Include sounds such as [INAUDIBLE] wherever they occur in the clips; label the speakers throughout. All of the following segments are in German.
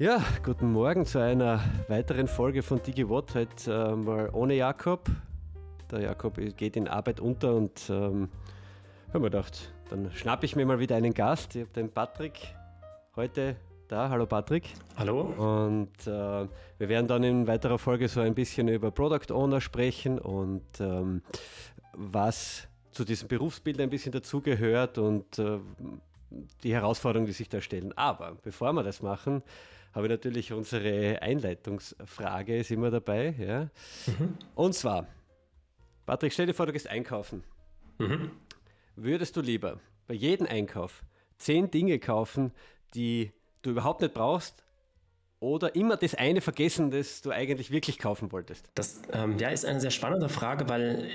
Speaker 1: Ja, guten Morgen zu einer weiteren Folge von DigiWatt. Heute äh, mal ohne Jakob. Der Jakob geht in Arbeit unter und ähm, haben wir gedacht, dann schnappe ich mir mal wieder einen Gast. Ich habe den Patrick heute da. Hallo Patrick.
Speaker 2: Hallo.
Speaker 1: Und äh, wir werden dann in weiterer Folge so ein bisschen über Product Owner sprechen und ähm, was zu diesem Berufsbild ein bisschen dazugehört und äh, die Herausforderungen, die sich da stellen. Aber bevor wir das machen, habe ich natürlich unsere Einleitungsfrage, ist immer dabei. Ja? Mhm. Und zwar, Patrick, stell dir vor, du gehst einkaufen. Mhm. Würdest du lieber bei jedem Einkauf zehn Dinge kaufen, die du überhaupt nicht brauchst, oder immer das eine vergessen, das du eigentlich wirklich kaufen wolltest?
Speaker 2: Das ähm, ja, ist eine sehr spannende Frage, weil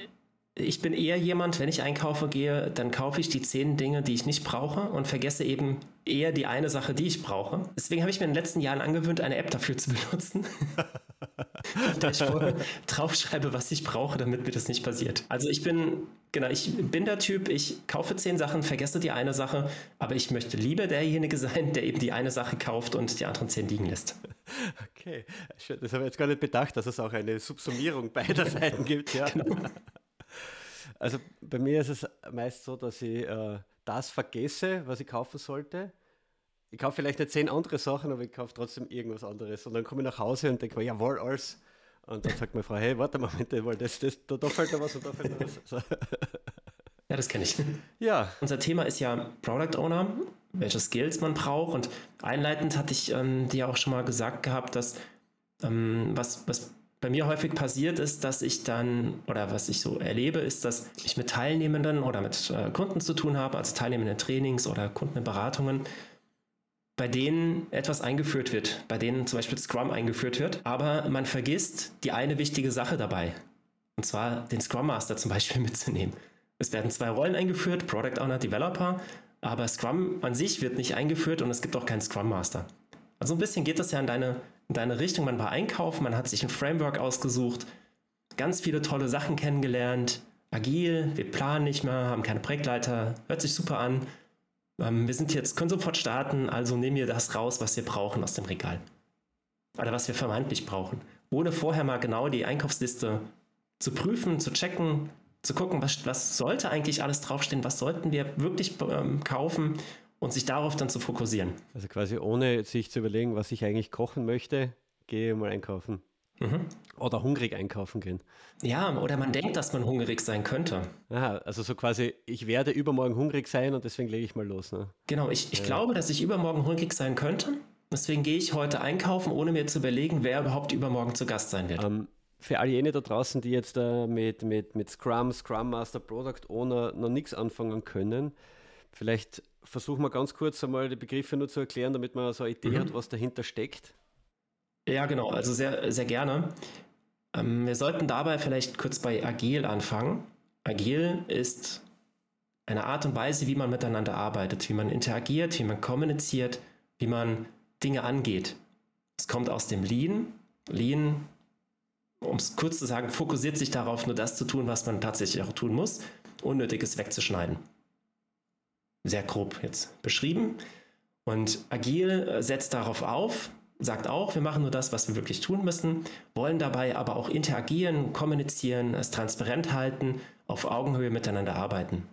Speaker 2: ich bin eher jemand, wenn ich einkaufen gehe, dann kaufe ich die zehn Dinge, die ich nicht brauche und vergesse eben eher die eine Sache, die ich brauche. Deswegen habe ich mir in den letzten Jahren angewöhnt, eine App dafür zu benutzen, [LAUGHS] auf der ich vorher draufschreibe, was ich brauche, damit mir das nicht passiert. Also ich bin, genau, ich bin der Typ, ich kaufe zehn Sachen, vergesse die eine Sache, aber ich möchte lieber derjenige [LAUGHS] sein, der eben die eine Sache kauft und die anderen zehn liegen lässt.
Speaker 1: Okay, das habe ich jetzt gar nicht bedacht, dass es auch eine Subsumierung beider [LAUGHS] Seiten gibt. Ja. Genau. Also bei mir ist es meist so, dass ich äh, das vergesse, was ich kaufen sollte. Ich kaufe vielleicht nicht zehn andere Sachen, aber ich kaufe trotzdem irgendwas anderes. Und dann komme ich nach Hause und denke mir, jawohl, alles. Und dann sagt meine Frau, hey, warte mal, weil das, das, da, da fällt da was und da fällt da was. So. [LAUGHS]
Speaker 2: Ja, das kenne ich.
Speaker 1: Ja.
Speaker 2: Unser Thema ist ja Product Owner, welche Skills man braucht. Und einleitend hatte ich ähm, dir auch schon mal gesagt gehabt, dass ähm, was, was bei mir häufig passiert ist, dass ich dann, oder was ich so erlebe, ist, dass ich mit Teilnehmenden oder mit äh, Kunden zu tun habe, also Teilnehmenden Trainings oder Kunden in Beratungen, bei denen etwas eingeführt wird, bei denen zum Beispiel Scrum eingeführt wird, aber man vergisst die eine wichtige Sache dabei. Und zwar den Scrum Master zum Beispiel [LAUGHS] mitzunehmen. Es werden zwei Rollen eingeführt, Product Owner, Developer, aber Scrum an sich wird nicht eingeführt und es gibt auch keinen Scrum Master. Also ein bisschen geht das ja in deine in deine Richtung. Man war einkaufen, man hat sich ein Framework ausgesucht, ganz viele tolle Sachen kennengelernt. Agil, wir planen nicht mehr, haben keine Projektleiter, hört sich super an. Ähm, wir sind jetzt, können sofort starten, also nehmen wir das raus, was wir brauchen aus dem Regal. Oder was wir vermeintlich brauchen. Ohne vorher mal genau die Einkaufsliste zu prüfen, zu checken, zu gucken, was, was sollte eigentlich alles draufstehen, was sollten wir wirklich ähm, kaufen und sich darauf dann zu fokussieren.
Speaker 1: Also quasi ohne sich zu überlegen, was ich eigentlich kochen möchte, gehe mal einkaufen. Mhm. Oder hungrig einkaufen gehen.
Speaker 2: Ja, oder man denkt, dass man hungrig sein könnte.
Speaker 1: Aha, also so quasi, ich werde übermorgen hungrig sein und deswegen lege ich mal los. Ne?
Speaker 2: Genau, ich, ich ja. glaube, dass ich übermorgen hungrig sein könnte. Deswegen gehe ich heute einkaufen, ohne mir zu überlegen, wer überhaupt übermorgen zu Gast sein wird.
Speaker 1: Ähm, für all jene da draußen, die jetzt äh, mit, mit, mit Scrum, Scrum Master, Product Owner noch nichts anfangen können, Vielleicht versuchen wir ganz kurz einmal die Begriffe nur zu erklären, damit man so eine Idee mhm. hat, was dahinter steckt.
Speaker 2: Ja, genau, also sehr, sehr gerne. Ähm, wir sollten dabei vielleicht kurz bei Agil anfangen. Agil ist eine Art und Weise, wie man miteinander arbeitet, wie man interagiert, wie man kommuniziert, wie man Dinge angeht. Es kommt aus dem Lean. Lean, um es kurz zu sagen, fokussiert sich darauf, nur das zu tun, was man tatsächlich auch tun muss, Unnötiges wegzuschneiden sehr grob jetzt beschrieben. Und Agil setzt darauf auf, sagt auch, wir machen nur das, was wir wirklich tun müssen, wollen dabei aber auch interagieren, kommunizieren, es transparent halten, auf Augenhöhe miteinander arbeiten.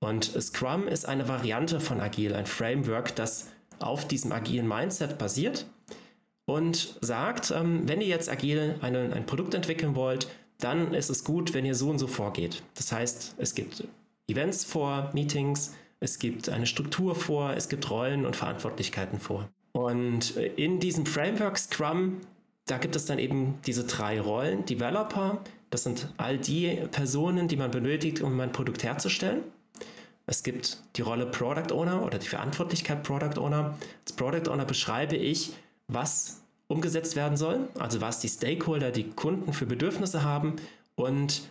Speaker 2: Und Scrum ist eine Variante von Agil, ein Framework, das auf diesem agilen Mindset basiert und sagt, ähm, wenn ihr jetzt agil ein Produkt entwickeln wollt, dann ist es gut, wenn ihr so und so vorgeht. Das heißt, es gibt Events vor, Meetings, es gibt eine Struktur vor, es gibt Rollen und Verantwortlichkeiten vor. Und äh, in diesem Framework Scrum, da gibt es dann eben diese drei Rollen. Developer, das sind all die Personen, die man benötigt, um ein Produkt herzustellen. Es gibt die Rolle Product Owner oder die Verantwortlichkeit Product Owner. Als Product Owner beschreibe ich, was umgesetzt werden soll, also was die Stakeholder, die Kunden für Bedürfnisse haben und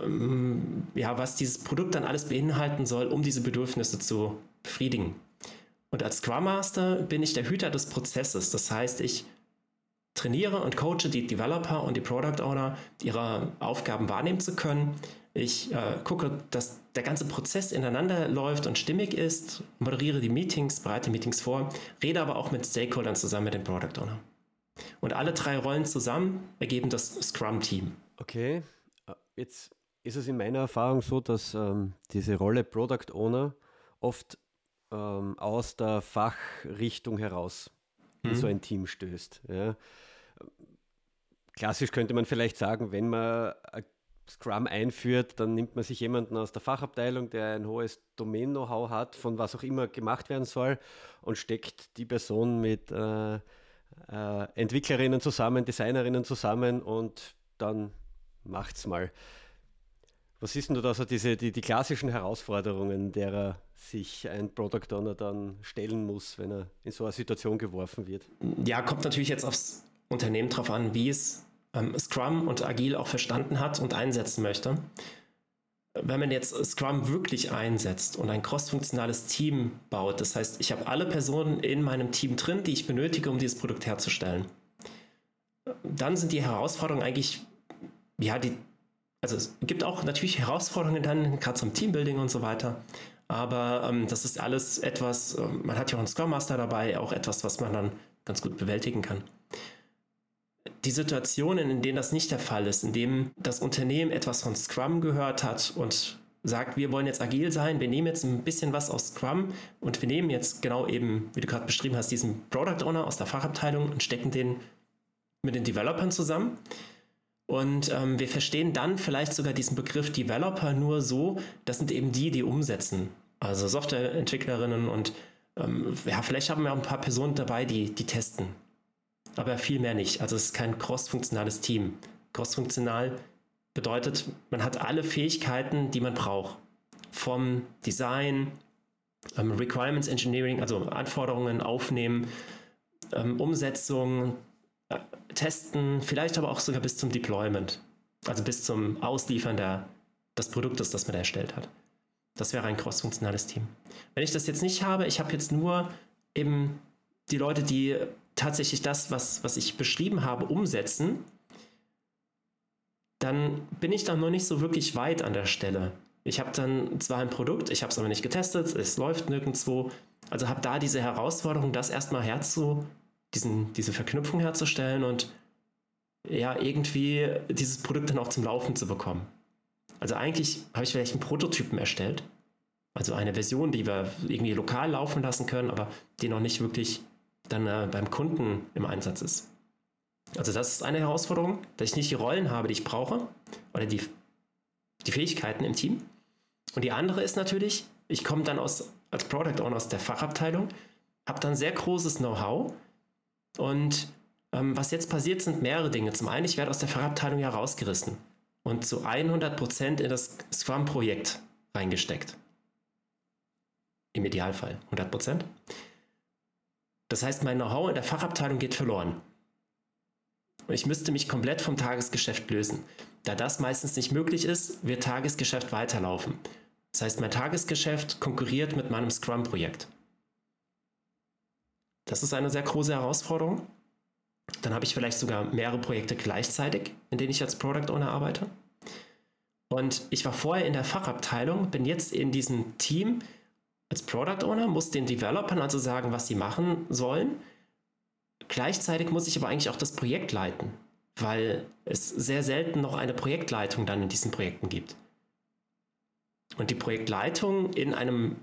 Speaker 2: ähm, ja, was dieses Produkt dann alles beinhalten soll, um diese Bedürfnisse zu befriedigen. Und als Scrum Master bin ich der Hüter des Prozesses. Das heißt, ich trainiere und coache die Developer und die Product Owner, ihre Aufgaben wahrnehmen zu können. Ich äh, gucke, dass der ganze Prozess ineinander läuft und stimmig ist, moderiere die Meetings, bereite Meetings vor, rede aber auch mit Stakeholdern zusammen mit dem Product Owner. Und alle drei Rollen zusammen ergeben das Scrum-Team.
Speaker 1: Okay, äh, jetzt ist es in meiner Erfahrung so, dass ähm, diese Rolle Product Owner oft ähm, aus der Fachrichtung heraus in mhm. so ein Team stößt. Ja. Klassisch könnte man vielleicht sagen, wenn man Scrum einführt, dann nimmt man sich jemanden aus der Fachabteilung, der ein hohes Domain-Know-how hat, von was auch immer gemacht werden soll, und steckt die Person mit äh, äh, Entwicklerinnen zusammen, Designerinnen zusammen und dann macht's mal. Was siehst du da so diese, die, die klassischen Herausforderungen, derer sich ein Product Owner dann stellen muss, wenn er in so eine Situation geworfen wird?
Speaker 2: Ja, kommt natürlich jetzt aufs Unternehmen drauf an, wie es ähm, Scrum und Agil auch verstanden hat und einsetzen möchte. Wenn man jetzt Scrum wirklich einsetzt und ein crossfunktionales Team baut, das heißt, ich habe alle Personen in meinem Team drin, die ich benötige, um dieses Produkt herzustellen, dann sind die Herausforderungen eigentlich, ja, die, also es gibt auch natürlich Herausforderungen dann, gerade zum Teambuilding und so weiter. Aber ähm, das ist alles etwas, äh, man hat ja auch einen Scrum Master dabei, auch etwas, was man dann ganz gut bewältigen kann die Situationen, in denen das nicht der Fall ist, in dem das Unternehmen etwas von Scrum gehört hat und sagt, wir wollen jetzt agil sein, wir nehmen jetzt ein bisschen was aus Scrum und wir nehmen jetzt genau eben, wie du gerade beschrieben hast, diesen Product Owner aus der Fachabteilung und stecken den mit den Developern zusammen. Und ähm, wir verstehen dann vielleicht sogar diesen Begriff Developer nur so, das sind eben die, die umsetzen. Also Softwareentwicklerinnen und ähm, ja, vielleicht haben wir auch ein paar Personen dabei, die, die testen aber viel mehr nicht. Also es ist kein crossfunktionales Team. Crossfunktional bedeutet, man hat alle Fähigkeiten, die man braucht. Vom Design, ähm, Requirements Engineering, also Anforderungen aufnehmen, ähm, Umsetzung, Testen, vielleicht aber auch sogar bis zum Deployment. Also bis zum Ausliefern der, des Produktes, das man erstellt hat. Das wäre ein crossfunktionales Team. Wenn ich das jetzt nicht habe, ich habe jetzt nur eben die Leute, die tatsächlich das, was, was ich beschrieben habe, umsetzen, dann bin ich da noch nicht so wirklich weit an der Stelle. Ich habe dann zwar ein Produkt, ich habe es aber nicht getestet, es läuft nirgendwo. Also habe da diese Herausforderung, das erstmal herzu, diesen, diese Verknüpfung herzustellen und ja, irgendwie dieses Produkt dann auch zum Laufen zu bekommen. Also eigentlich habe ich vielleicht einen Prototypen erstellt, also eine Version, die wir irgendwie lokal laufen lassen können, aber die noch nicht wirklich dann äh, beim Kunden im Einsatz ist. Also das ist eine Herausforderung, dass ich nicht die Rollen habe, die ich brauche oder die, die Fähigkeiten im Team. Und die andere ist natürlich, ich komme dann aus, als Product Owner aus der Fachabteilung, habe dann sehr großes Know-how und ähm, was jetzt passiert, sind mehrere Dinge. Zum einen, ich werde aus der Fachabteilung ja rausgerissen und zu 100% in das Scrum-Projekt reingesteckt. Im Idealfall 100%. Das heißt, mein Know-how in der Fachabteilung geht verloren. Und ich müsste mich komplett vom Tagesgeschäft lösen. Da das meistens nicht möglich ist, wird Tagesgeschäft weiterlaufen. Das heißt, mein Tagesgeschäft konkurriert mit meinem Scrum-Projekt. Das ist eine sehr große Herausforderung. Dann habe ich vielleicht sogar mehrere Projekte gleichzeitig, in denen ich als Product Owner arbeite. Und ich war vorher in der Fachabteilung, bin jetzt in diesem Team, als Product Owner muss den Developern also sagen, was sie machen sollen. Gleichzeitig muss ich aber eigentlich auch das Projekt leiten, weil es sehr selten noch eine Projektleitung dann in diesen Projekten gibt. Und die Projektleitung in einem,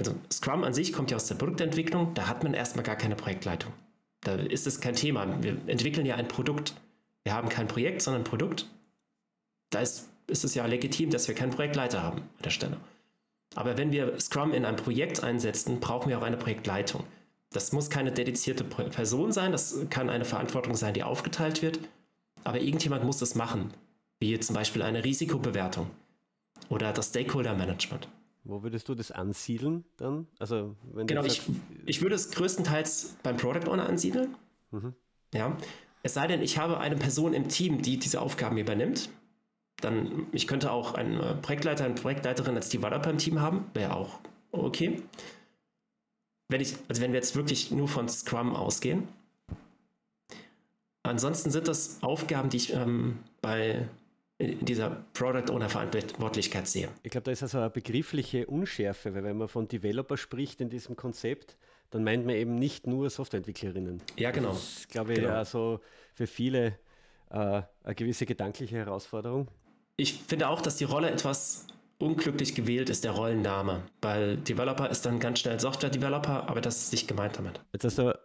Speaker 2: also Scrum an sich kommt ja aus der Produktentwicklung, da hat man erstmal gar keine Projektleitung. Da ist es kein Thema. Wir entwickeln ja ein Produkt. Wir haben kein Projekt, sondern ein Produkt. Da ist, ist es ja legitim, dass wir keinen Projektleiter haben an der Stelle. Aber wenn wir Scrum in ein Projekt einsetzen, brauchen wir auch eine Projektleitung. Das muss keine dedizierte Person sein, das kann eine Verantwortung sein, die aufgeteilt wird, aber irgendjemand muss das machen, wie zum Beispiel eine Risikobewertung oder das Stakeholder Management.
Speaker 1: Wo würdest du das ansiedeln dann?
Speaker 2: Also, wenn genau, ich, ich würde es größtenteils beim Product Owner ansiedeln. Mhm. Ja. Es sei denn, ich habe eine Person im Team, die diese Aufgaben übernimmt dann, ich könnte auch einen äh, Projektleiter, eine Projektleiterin als Developer im Team haben, wäre auch okay. Wenn ich, also wenn wir jetzt wirklich nur von Scrum ausgehen. Ansonsten sind das Aufgaben, die ich ähm, bei dieser Product Owner Verantwortlichkeit sehe.
Speaker 1: Ich glaube, da ist also eine begriffliche Unschärfe, weil wenn man von Developer spricht in diesem Konzept, dann meint man eben nicht nur Softwareentwicklerinnen.
Speaker 2: Ja, genau.
Speaker 1: Das ist, glaube ich, genau. also für viele äh, eine gewisse gedankliche Herausforderung.
Speaker 2: Ich finde auch, dass die Rolle etwas unglücklich gewählt ist, der Rollenname, weil Developer ist dann ganz schnell Software-Developer, aber das ist nicht gemeint damit.
Speaker 1: Jetzt hast du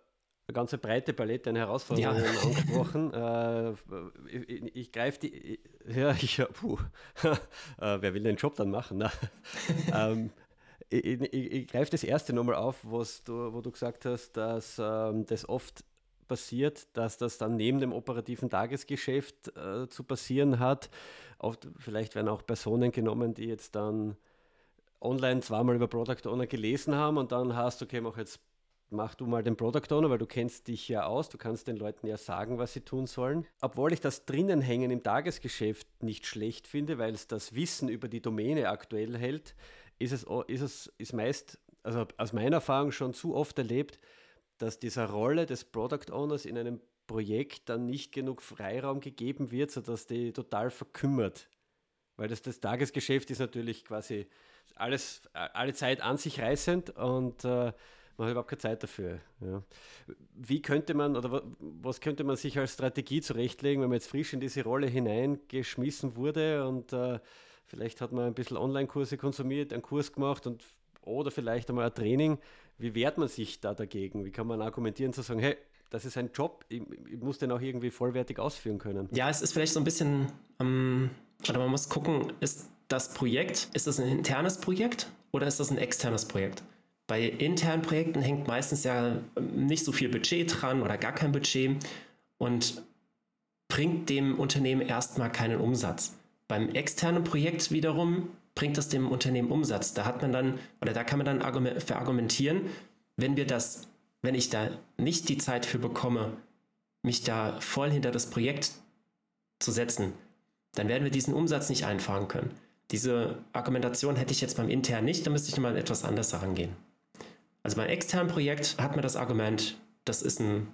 Speaker 1: eine ganze breite Palette an Herausforderungen ja. angesprochen. [LAUGHS] äh, ich, ich greife die, [LAUGHS] ja, ich, puh, [LAUGHS] äh, wer will den Job dann machen? ähm, ich, ich, ich greife das erste nochmal auf, was du, wo du gesagt hast, dass ähm, das oft passiert, dass das dann neben dem operativen Tagesgeschäft äh, zu passieren hat. Oft, vielleicht werden auch Personen genommen, die jetzt dann online zweimal über Product Owner gelesen haben und dann hast du, okay, mach jetzt mach du mal den Product Owner, weil du kennst dich ja aus, du kannst den Leuten ja sagen, was sie tun sollen. Obwohl ich das drinnen hängen im Tagesgeschäft nicht schlecht finde, weil es das Wissen über die Domäne aktuell hält, ist es, ist es ist meist, also aus meiner Erfahrung schon zu oft erlebt, dass dieser Rolle des Product Owners in einem Projekt dann nicht genug Freiraum gegeben wird, sodass die total verkümmert. Weil das, das Tagesgeschäft ist natürlich quasi alles, alle Zeit an sich reißend und äh, man hat überhaupt keine Zeit dafür. Ja. Wie könnte man oder was könnte man sich als Strategie zurechtlegen, wenn man jetzt frisch in diese Rolle hineingeschmissen wurde und äh, vielleicht hat man ein bisschen Online-Kurse konsumiert, einen Kurs gemacht und oder vielleicht einmal ein Training. Wie wehrt man sich da dagegen? Wie kann man argumentieren zu sagen, hey, das ist ein Job, ich, ich muss den auch irgendwie vollwertig ausführen können?
Speaker 2: Ja, es ist vielleicht so ein bisschen, ähm, oder man muss gucken, ist das Projekt, ist das ein internes Projekt oder ist das ein externes Projekt? Bei internen Projekten hängt meistens ja ähm, nicht so viel Budget dran oder gar kein Budget und bringt dem Unternehmen erstmal keinen Umsatz. Beim externen Projekt wiederum bringt das dem Unternehmen Umsatz. Da hat man dann, oder da kann man dann verargumentieren, wenn wir das, wenn ich da nicht die Zeit für bekomme, mich da voll hinter das Projekt zu setzen, dann werden wir diesen Umsatz nicht einfahren können. Diese Argumentation hätte ich jetzt beim internen nicht, da müsste ich mal etwas anders herangehen. Also beim externen Projekt hat man das Argument, das ist ein,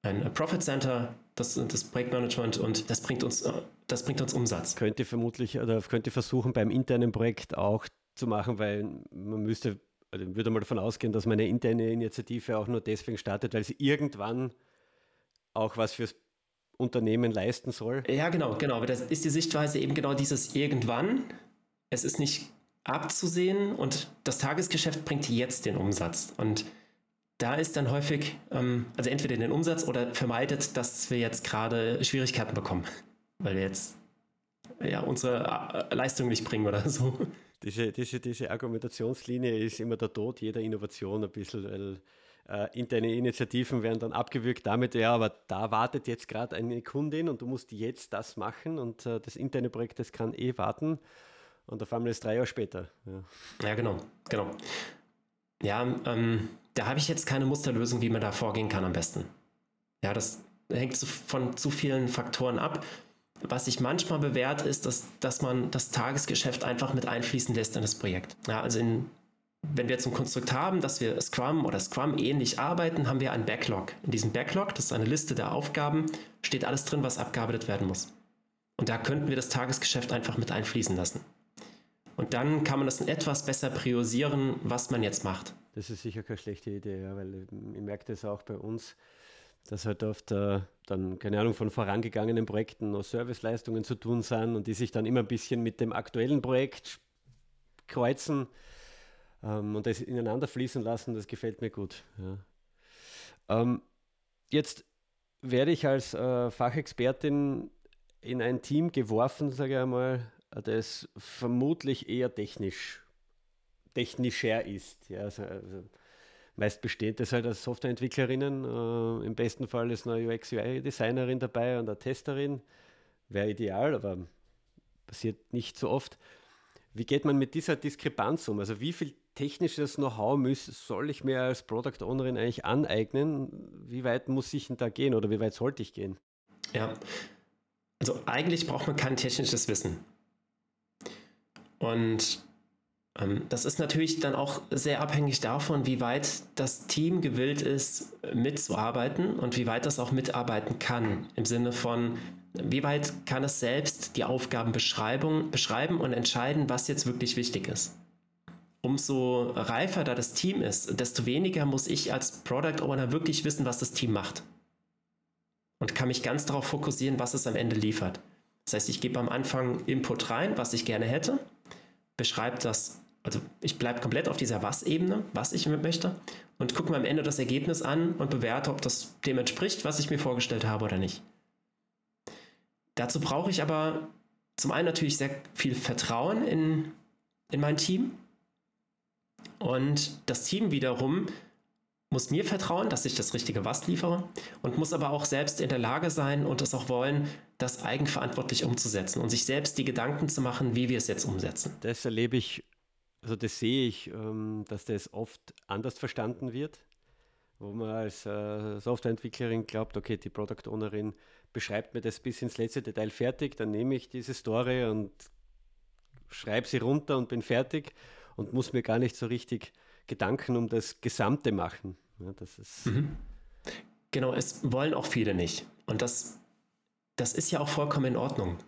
Speaker 2: ein Profit Center, das, das Projektmanagement und das bringt uns, das bringt uns Umsatz.
Speaker 1: Könnte vermutlich oder könnte versuchen beim internen Projekt auch zu machen, weil man müsste, also würde mal davon ausgehen, dass meine interne Initiative auch nur deswegen startet, weil sie irgendwann auch was fürs Unternehmen leisten soll.
Speaker 2: Ja, genau, genau. Aber das ist die Sichtweise eben genau dieses irgendwann. Es ist nicht abzusehen und das Tagesgeschäft bringt jetzt den Umsatz. Und da ist dann häufig, ähm, also entweder den Umsatz oder vermeidet, dass wir jetzt gerade Schwierigkeiten bekommen, weil wir jetzt ja, unsere äh, Leistung nicht bringen oder so.
Speaker 1: Diese, diese, diese Argumentationslinie ist immer der Tod jeder Innovation ein bisschen, weil äh, interne Initiativen werden dann abgewürgt damit, ja, aber da wartet jetzt gerade eine Kundin und du musst jetzt das machen und äh, das interne Projekt, das kann eh warten und auf einmal ist drei Jahre später.
Speaker 2: Ja, ja genau, genau. Ja, ähm, da habe ich jetzt keine Musterlösung, wie man da vorgehen kann am besten. Ja, das hängt von zu vielen Faktoren ab. Was sich manchmal bewährt, ist, dass, dass man das Tagesgeschäft einfach mit einfließen lässt in das Projekt. Ja, also in, wenn wir jetzt ein Konstrukt haben, dass wir Scrum oder Scrum ähnlich arbeiten, haben wir einen Backlog. In diesem Backlog, das ist eine Liste der Aufgaben, steht alles drin, was abgearbeitet werden muss. Und da könnten wir das Tagesgeschäft einfach mit einfließen lassen. Und dann kann man das etwas besser priorisieren, was man jetzt macht.
Speaker 1: Das ist sicher keine schlechte Idee, ja, weil ich merke das auch bei uns, dass halt oft äh, dann, keine Ahnung, von vorangegangenen Projekten noch Serviceleistungen zu tun sind und die sich dann immer ein bisschen mit dem aktuellen Projekt kreuzen ähm, und das ineinander fließen lassen, das gefällt mir gut. Ja. Ähm, jetzt werde ich als äh, Fachexpertin in ein Team geworfen, sage ich einmal, das vermutlich eher technisch, technischer ist. Ja, also, also meist besteht das halt als Softwareentwicklerinnen. Äh, Im besten Fall ist eine UX-UI-Designerin dabei und eine Testerin. Wäre ideal, aber passiert nicht so oft. Wie geht man mit dieser Diskrepanz um? Also wie viel technisches Know-how soll ich mir als Product Ownerin eigentlich aneignen? Wie weit muss ich denn da gehen oder wie weit sollte ich gehen?
Speaker 2: Ja, also eigentlich braucht man kein technisches Wissen. Und ähm, das ist natürlich dann auch sehr abhängig davon, wie weit das Team gewillt ist, mitzuarbeiten und wie weit das auch mitarbeiten kann. Im Sinne von, Wie weit kann es selbst die Aufgabenbeschreibung beschreiben und entscheiden, was jetzt wirklich wichtig ist? Umso reifer da das Team ist, desto weniger muss ich als Product Owner wirklich wissen, was das Team macht. Und kann mich ganz darauf fokussieren, was es am Ende liefert. Das heißt, ich gebe am Anfang Input rein, was ich gerne hätte, beschreibe das, also ich bleibe komplett auf dieser Was-Ebene, was ich möchte, und gucke mir am Ende das Ergebnis an und bewerte, ob das dem entspricht, was ich mir vorgestellt habe oder nicht. Dazu brauche ich aber zum einen natürlich sehr viel Vertrauen in, in mein Team. Und das Team wiederum muss mir vertrauen, dass ich das richtige Was liefere und muss aber auch selbst in der Lage sein und es auch wollen, das eigenverantwortlich umzusetzen und sich selbst die Gedanken zu machen, wie wir es jetzt umsetzen.
Speaker 1: Das erlebe ich, also das sehe ich, ähm, dass das oft anders verstanden wird, wo man als äh, Softwareentwicklerin glaubt, okay, die Product Ownerin beschreibt mir das bis ins letzte Detail fertig, dann nehme ich diese Story und schreibe sie runter und bin fertig und muss mir gar nicht so richtig Gedanken um das Gesamte machen. Ja, das ist mhm.
Speaker 2: Genau, es wollen auch viele nicht. Und das, das ist ja auch vollkommen in Ordnung.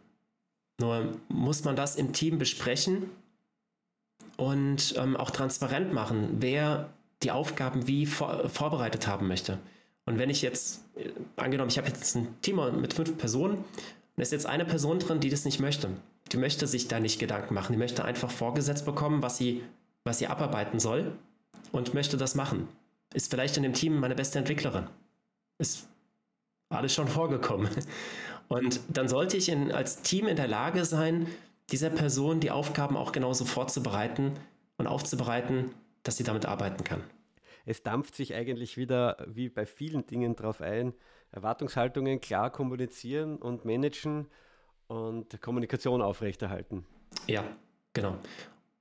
Speaker 2: Nur muss man das im Team besprechen und ähm, auch transparent machen, wer die Aufgaben wie vor, vorbereitet haben möchte. Und wenn ich jetzt, äh, angenommen, ich habe jetzt ein Team mit fünf Personen und ist jetzt eine Person drin, die das nicht möchte. Die möchte sich da nicht Gedanken machen. Die möchte einfach vorgesetzt bekommen, was sie, was sie abarbeiten soll und möchte das machen ist vielleicht in dem Team meine beste Entwicklerin. Ist alles schon vorgekommen. Und dann sollte ich in, als Team in der Lage sein, dieser Person die Aufgaben auch genauso vorzubereiten und aufzubereiten, dass sie damit arbeiten kann.
Speaker 1: Es dampft sich eigentlich wieder wie bei vielen Dingen drauf ein, Erwartungshaltungen klar kommunizieren und managen und Kommunikation aufrechterhalten.
Speaker 2: Ja, genau.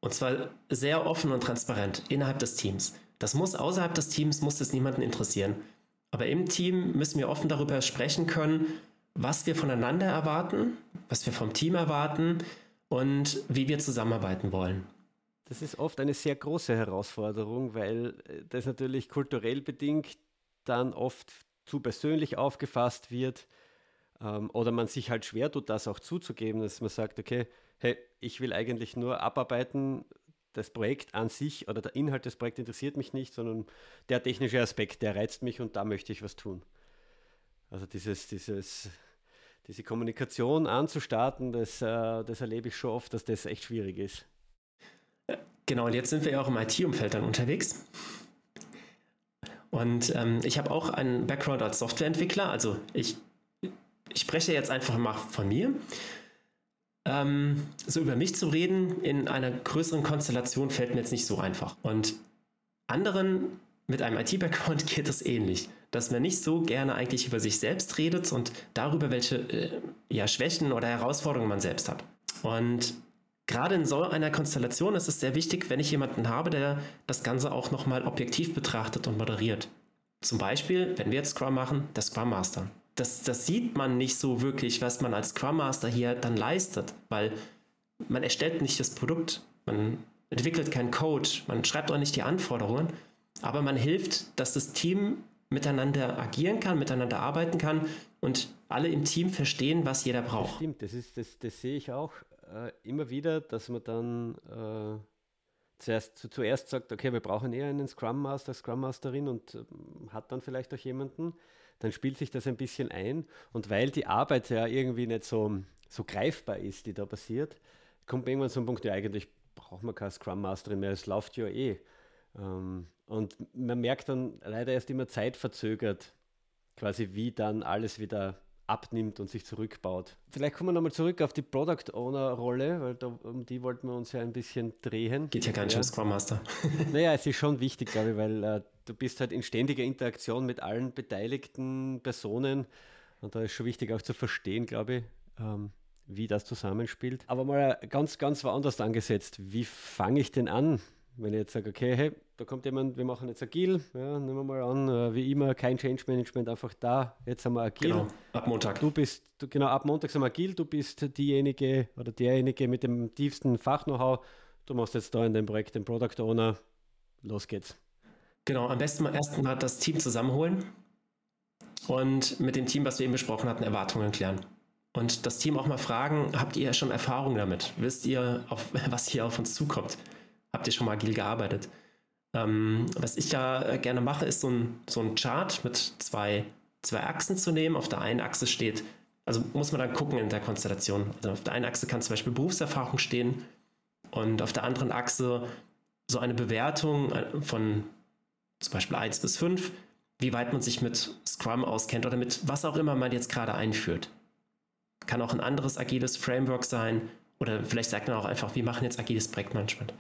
Speaker 2: Und zwar sehr offen und transparent innerhalb des Teams. Das muss außerhalb des Teams, muss das niemanden interessieren. Aber im Team müssen wir offen darüber sprechen können, was wir voneinander erwarten, was wir vom Team erwarten und wie wir zusammenarbeiten wollen.
Speaker 1: Das ist oft eine sehr große Herausforderung, weil äh, das natürlich kulturell bedingt dann oft zu persönlich aufgefasst wird ähm, oder man sich halt schwer tut, das auch zuzugeben, dass man sagt, okay, hey, ich will eigentlich nur abarbeiten, das Projekt an sich oder der Inhalt des Projekts interessiert mich nicht, sondern der technische Aspekt, der reizt mich und da möchte ich was tun. Also dieses, dieses, diese Kommunikation anzustarten, das, äh, das erlebe ich schon oft, dass das echt schwierig ist.
Speaker 2: Genau, und jetzt sind wir ja auch im IT-Umfeld dann unterwegs. Und ähm, ich habe auch einen Background als Softwareentwickler, also ich, ich spreche jetzt einfach mal von mir. Ähm, so über mich zu reden in einer größeren Konstellation fällt mir jetzt nicht so einfach. Und anderen mit einem IT-Background [LAUGHS] geht es ähnlich, dass man nicht so gerne eigentlich über sich selbst redet und darüber, welche äh, ja, Schwächen oder Herausforderungen man selbst hat. Und gerade in so einer Konstellation ist es sehr wichtig, wenn ich jemanden habe, der das Ganze auch nochmal objektiv betrachtet und moderiert. Zum Beispiel, wenn wir jetzt Scrum machen, der Scrum Master das, das sieht man nicht so wirklich, was man als Scrum Master hier dann leistet, weil man erstellt nicht das Produkt, man entwickelt keinen Code, man schreibt auch nicht die Anforderungen, aber man hilft, dass das Team miteinander agieren kann, miteinander arbeiten kann und alle im Team verstehen, was jeder braucht. Das
Speaker 1: stimmt, das, ist, das, das sehe ich auch äh, immer wieder, dass man dann äh, zuerst, zu, zuerst sagt, okay, wir brauchen eher einen Scrum Master, Scrum Masterin und äh, hat dann vielleicht auch jemanden, dann spielt sich das ein bisschen ein. Und weil die Arbeit ja irgendwie nicht so, so greifbar ist, die da passiert, kommt irgendwann so ein Punkt, ja, eigentlich braucht man keine Scrum Masterin mehr, es läuft ja eh. Ähm, und man merkt dann leider erst immer zeitverzögert, quasi wie dann alles wieder abnimmt und sich zurückbaut. Vielleicht kommen wir nochmal zurück auf die Product Owner Rolle, weil da, um die wollten wir uns ja ein bisschen drehen.
Speaker 2: Geht ja gar nicht ja. um Scrum Master. [LAUGHS]
Speaker 1: naja, es ist schon wichtig, glaube ich, weil äh, du bist halt in ständiger Interaktion mit allen beteiligten Personen und da ist schon wichtig auch zu verstehen, glaube ich, ähm, wie das zusammenspielt. Aber mal ganz, ganz woanders angesetzt. Wie fange ich denn an, wenn ich jetzt sage, okay, hey, da kommt jemand, wir machen jetzt agil, ja, nehmen wir mal an, äh, wie immer, kein Change Management, einfach da, jetzt haben wir agil.
Speaker 2: Genau, ab Montag.
Speaker 1: Du bist, du, genau, ab Montag sind wir agil, du bist diejenige oder derjenige mit dem tiefsten Fach-Know-how, du machst jetzt da in dem Projekt den Product Owner, los geht's.
Speaker 2: Genau, am besten mal erst mal das Team zusammenholen und mit dem Team, was wir eben besprochen hatten, Erwartungen klären. und das Team auch mal fragen, habt ihr schon Erfahrung damit? Wisst ihr, auf, [LAUGHS] was hier auf uns zukommt? Habt ihr schon mal agil gearbeitet? Ähm, was ich da gerne mache, ist so ein, so ein Chart mit zwei, zwei Achsen zu nehmen. Auf der einen Achse steht, also muss man dann gucken in der Konstellation. Also auf der einen Achse kann zum Beispiel Berufserfahrung stehen und auf der anderen Achse so eine Bewertung äh, von zum Beispiel 1 bis 5, wie weit man sich mit Scrum auskennt oder mit was auch immer man jetzt gerade einführt. Kann auch ein anderes agiles Framework sein oder vielleicht sagt man auch einfach, wir machen jetzt agiles Projektmanagement.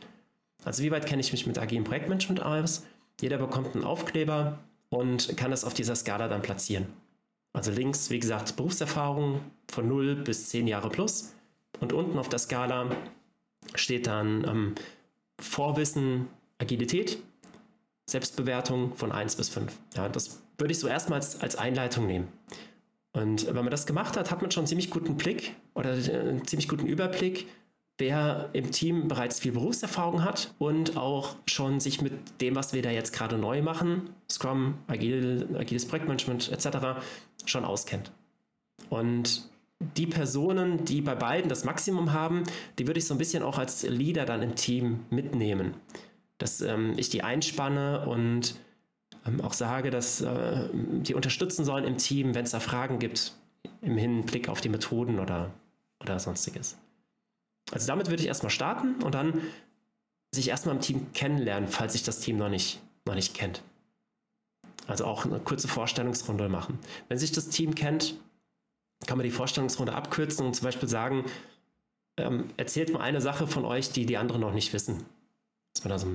Speaker 2: Also wie weit kenne ich mich mit agilem Projektmanagement aus? Jeder bekommt einen Aufkleber und kann das auf dieser Skala dann platzieren. Also links, wie gesagt, Berufserfahrung von 0 bis 10 Jahre plus. Und unten auf der Skala steht dann ähm, Vorwissen, Agilität, Selbstbewertung von 1 bis 5. Ja, das würde ich so erstmal als, als Einleitung nehmen. Und wenn man das gemacht hat, hat man schon einen ziemlich guten Blick oder äh, einen ziemlich guten Überblick, wer im Team bereits viel Berufserfahrung hat und auch schon sich mit dem, was wir da jetzt gerade neu machen, Scrum, Agil, agiles Projektmanagement etc., schon auskennt. Und die Personen, die bei beiden das Maximum haben, die würde ich so ein bisschen auch als Leader dann im Team mitnehmen. Dass ähm, ich die einspanne und ähm, auch sage, dass äh, die unterstützen sollen im Team, wenn es da Fragen gibt, im Hinblick auf die Methoden oder, oder sonstiges. Also damit würde ich erstmal starten und dann sich erstmal im Team kennenlernen, falls sich das Team noch nicht, noch nicht kennt. Also auch eine kurze Vorstellungsrunde machen. Wenn sich das Team kennt, kann man die Vorstellungsrunde abkürzen und zum Beispiel sagen, ähm, erzählt mal eine Sache von euch, die die anderen noch nicht wissen. Dass man da so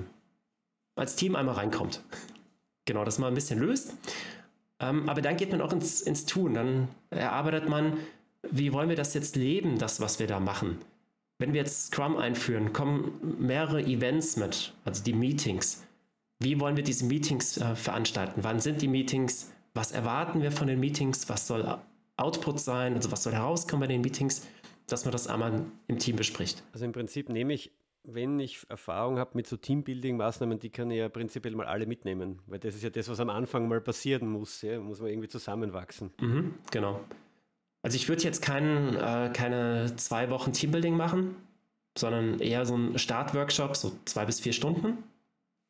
Speaker 2: als Team einmal reinkommt. [LAUGHS] Genau, das mal ein bisschen löst. Ähm, aber dann geht man auch ins, ins Tun. Dann erarbeitet man, wie wollen wir das jetzt leben, das, was wir da machen. Wenn wir jetzt Scrum einführen, kommen mehrere Events mit, also die Meetings. Wie wollen wir diese Meetings äh, veranstalten? Wann sind die Meetings? Was erwarten wir von den Meetings? Was soll Output sein? Also was soll herauskommen bei den Meetings? Dass man das einmal im Team bespricht.
Speaker 1: Also im Prinzip nehme ich, wenn ich Erfahrung habe mit so Teambuilding-Maßnahmen, die kann ich ja prinzipiell mal alle mitnehmen. Weil das ist ja das, was am Anfang mal passieren muss. Ja? Muss man irgendwie zusammenwachsen.
Speaker 2: Mhm, genau. Also ich würde jetzt kein, äh, keine zwei Wochen Teambuilding machen, sondern eher so ein Startworkshop, so zwei bis vier Stunden,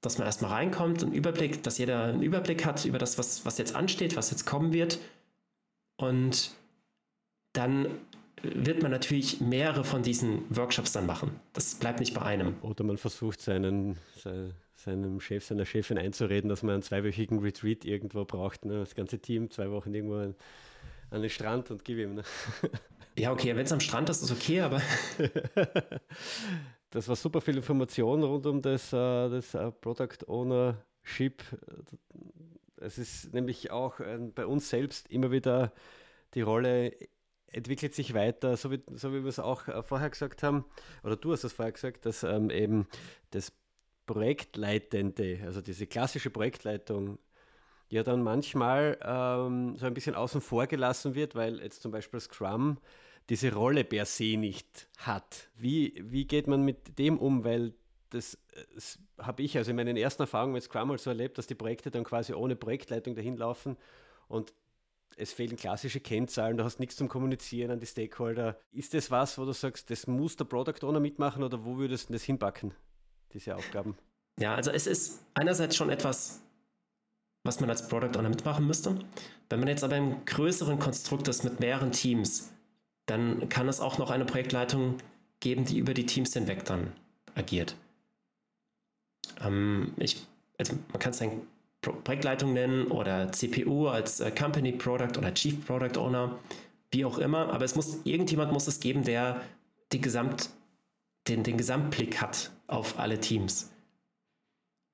Speaker 2: dass man erstmal reinkommt, einen Überblick, dass jeder einen Überblick hat über das, was, was jetzt ansteht, was jetzt kommen wird. Und dann wird man natürlich mehrere von diesen Workshops dann machen. Das bleibt nicht bei einem.
Speaker 1: Oder man versucht seinen, seinem Chef, seiner Chefin einzureden, dass man einen zweiwöchigen Retreat irgendwo braucht. Ne? Das ganze Team zwei Wochen irgendwo an den Strand und gib ihm. Ne? [LAUGHS]
Speaker 2: Ja, okay, wenn es am Strand ist, ist okay, aber. [LAUGHS]
Speaker 1: das war super viel Information rund um das, uh, das uh, Product Ownership. Es ist nämlich auch uh, bei uns selbst immer wieder die Rolle entwickelt sich weiter, so wie, so wie wir es auch äh, vorher gesagt haben, oder du hast es vorher gesagt, dass ähm, eben das Projektleitende, also diese klassische Projektleitung ja dann manchmal ähm, so ein bisschen außen vor gelassen wird, weil jetzt zum Beispiel Scrum diese Rolle per se nicht hat. Wie, wie geht man mit dem um? Weil das, das habe ich also in meinen ersten Erfahrungen mit Scrum mal so erlebt, dass die Projekte dann quasi ohne Projektleitung dahin laufen und es fehlen klassische Kennzahlen, du hast nichts zum Kommunizieren an die Stakeholder. Ist das was, wo du sagst, das muss der Product Owner mitmachen oder wo würdest du das hinpacken, diese Aufgaben?
Speaker 2: Ja, also es ist einerseits schon etwas was man als Product Owner mitmachen müsste. Wenn man jetzt aber im größeren Konstrukt ist mit mehreren Teams, dann kann es auch noch eine Projektleitung geben, die über die Teams hinweg dann agiert. Ähm, ich, also man kann es dann Projektleitung nennen oder CPU als äh, Company Product oder Chief Product Owner, wie auch immer, aber es muss, irgendjemand muss es geben, der die Gesamt, den, den Gesamtblick hat auf alle Teams.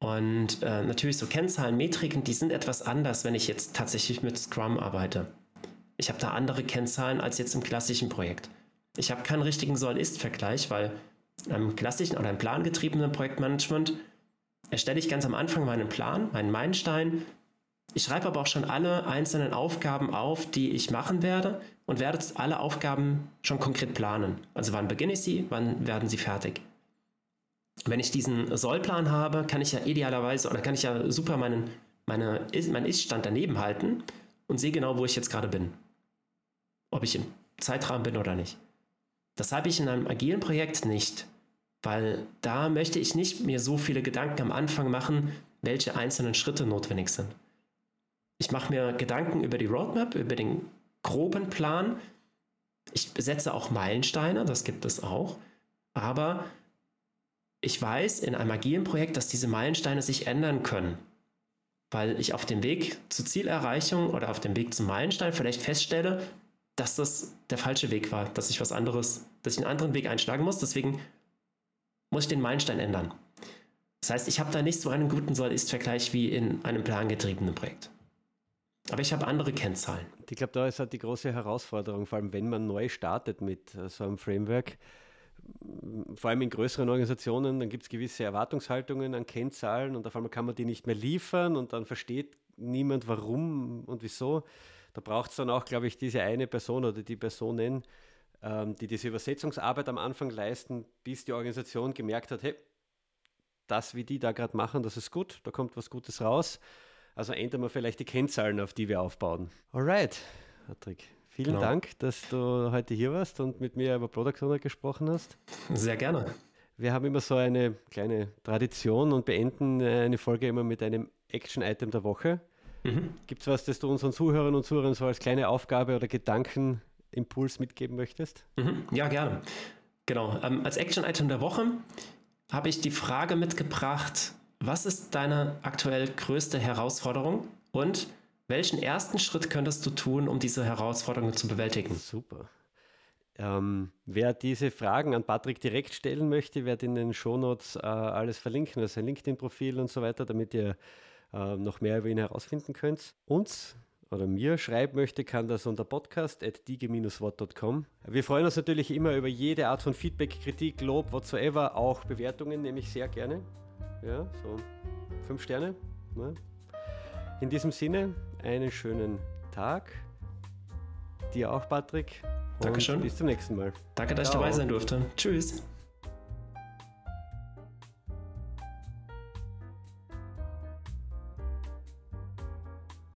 Speaker 2: Und äh, natürlich so Kennzahlen, Metriken, die sind etwas anders, wenn ich jetzt tatsächlich mit Scrum arbeite. Ich habe da andere Kennzahlen als jetzt im klassischen Projekt. Ich habe keinen richtigen Soll-Ist-Vergleich, weil im klassischen oder im plangetriebenen Projektmanagement erstelle ich ganz am Anfang meinen Plan, meinen Meilenstein. Ich schreibe aber auch schon alle einzelnen Aufgaben auf, die ich machen werde und werde alle Aufgaben schon konkret planen. Also wann beginne ich sie, wann werden sie fertig wenn ich diesen Sollplan habe, kann ich ja idealerweise oder kann ich ja super meinen, meine, meinen Ist-Stand daneben halten und sehe genau, wo ich jetzt gerade bin. Ob ich im Zeitrahmen bin oder nicht. Das habe ich in einem agilen Projekt nicht, weil da möchte ich nicht mir so viele Gedanken am Anfang machen, welche einzelnen Schritte notwendig sind. Ich mache mir Gedanken über die Roadmap, über den groben Plan. Ich setze auch Meilensteine, das gibt es auch. Aber ich weiß in einem agilen Projekt, dass diese Meilensteine sich ändern können. Weil ich auf dem Weg zur Zielerreichung oder auf dem Weg zum Meilenstein vielleicht feststelle, dass das der falsche Weg war, dass ich was anderes, dass ich einen anderen Weg einschlagen muss. Deswegen muss ich den Meilenstein ändern. Das heißt, ich habe da nicht so einen guten Soll-Ist-Vergleich wie in einem plangetriebenen Projekt. Aber ich habe andere Kennzahlen.
Speaker 1: Ich glaube, da ist halt die große Herausforderung, vor allem wenn man neu startet mit äh, so einem Framework. Vor allem in größeren Organisationen, dann gibt es gewisse Erwartungshaltungen an Kennzahlen und auf einmal kann man die nicht mehr liefern und dann versteht niemand, warum und wieso. Da braucht es dann auch, glaube ich, diese eine Person oder die Personen, ähm, die diese Übersetzungsarbeit am Anfang leisten, bis die Organisation gemerkt hat, hey, das, wie die da gerade machen, das ist gut, da kommt was Gutes raus. Also ändern wir vielleicht die Kennzahlen, auf die wir aufbauen. Alright, Patrick. Vielen genau. Dank, dass du heute hier warst und mit mir über Product Owner gesprochen hast.
Speaker 2: Sehr gerne.
Speaker 1: Wir haben immer so eine kleine Tradition und beenden eine Folge immer mit einem Action-Item der Woche. Mhm. Gibt es was, das du unseren Zuhörern und Zuhörern so als kleine Aufgabe oder Gedankenimpuls mitgeben möchtest?
Speaker 2: Mhm. Ja, gerne. Genau. Ähm, als Action-Item der Woche habe ich die Frage mitgebracht, was ist deine aktuell größte Herausforderung und welchen ersten Schritt könntest du tun, um diese Herausforderung zu bewältigen?
Speaker 1: Super. Ähm, wer diese Fragen an Patrick direkt stellen möchte, werde in den Shownotes äh, alles verlinken, also sein LinkedIn-Profil und so weiter, damit ihr äh, noch mehr über ihn herausfinden könnt. Uns oder mir schreiben möchte, kann das unter podcast.dige-wort.com. Wir freuen uns natürlich immer über jede Art von Feedback, Kritik, Lob, whatsoever, auch Bewertungen nehme ich sehr gerne. Ja, so fünf Sterne. Ne? In diesem Sinne, einen schönen Tag. Dir auch, Patrick.
Speaker 2: Dankeschön.
Speaker 1: Bis zum nächsten Mal.
Speaker 2: Danke, dass Ciao. ich dabei sein durfte. Tschüss.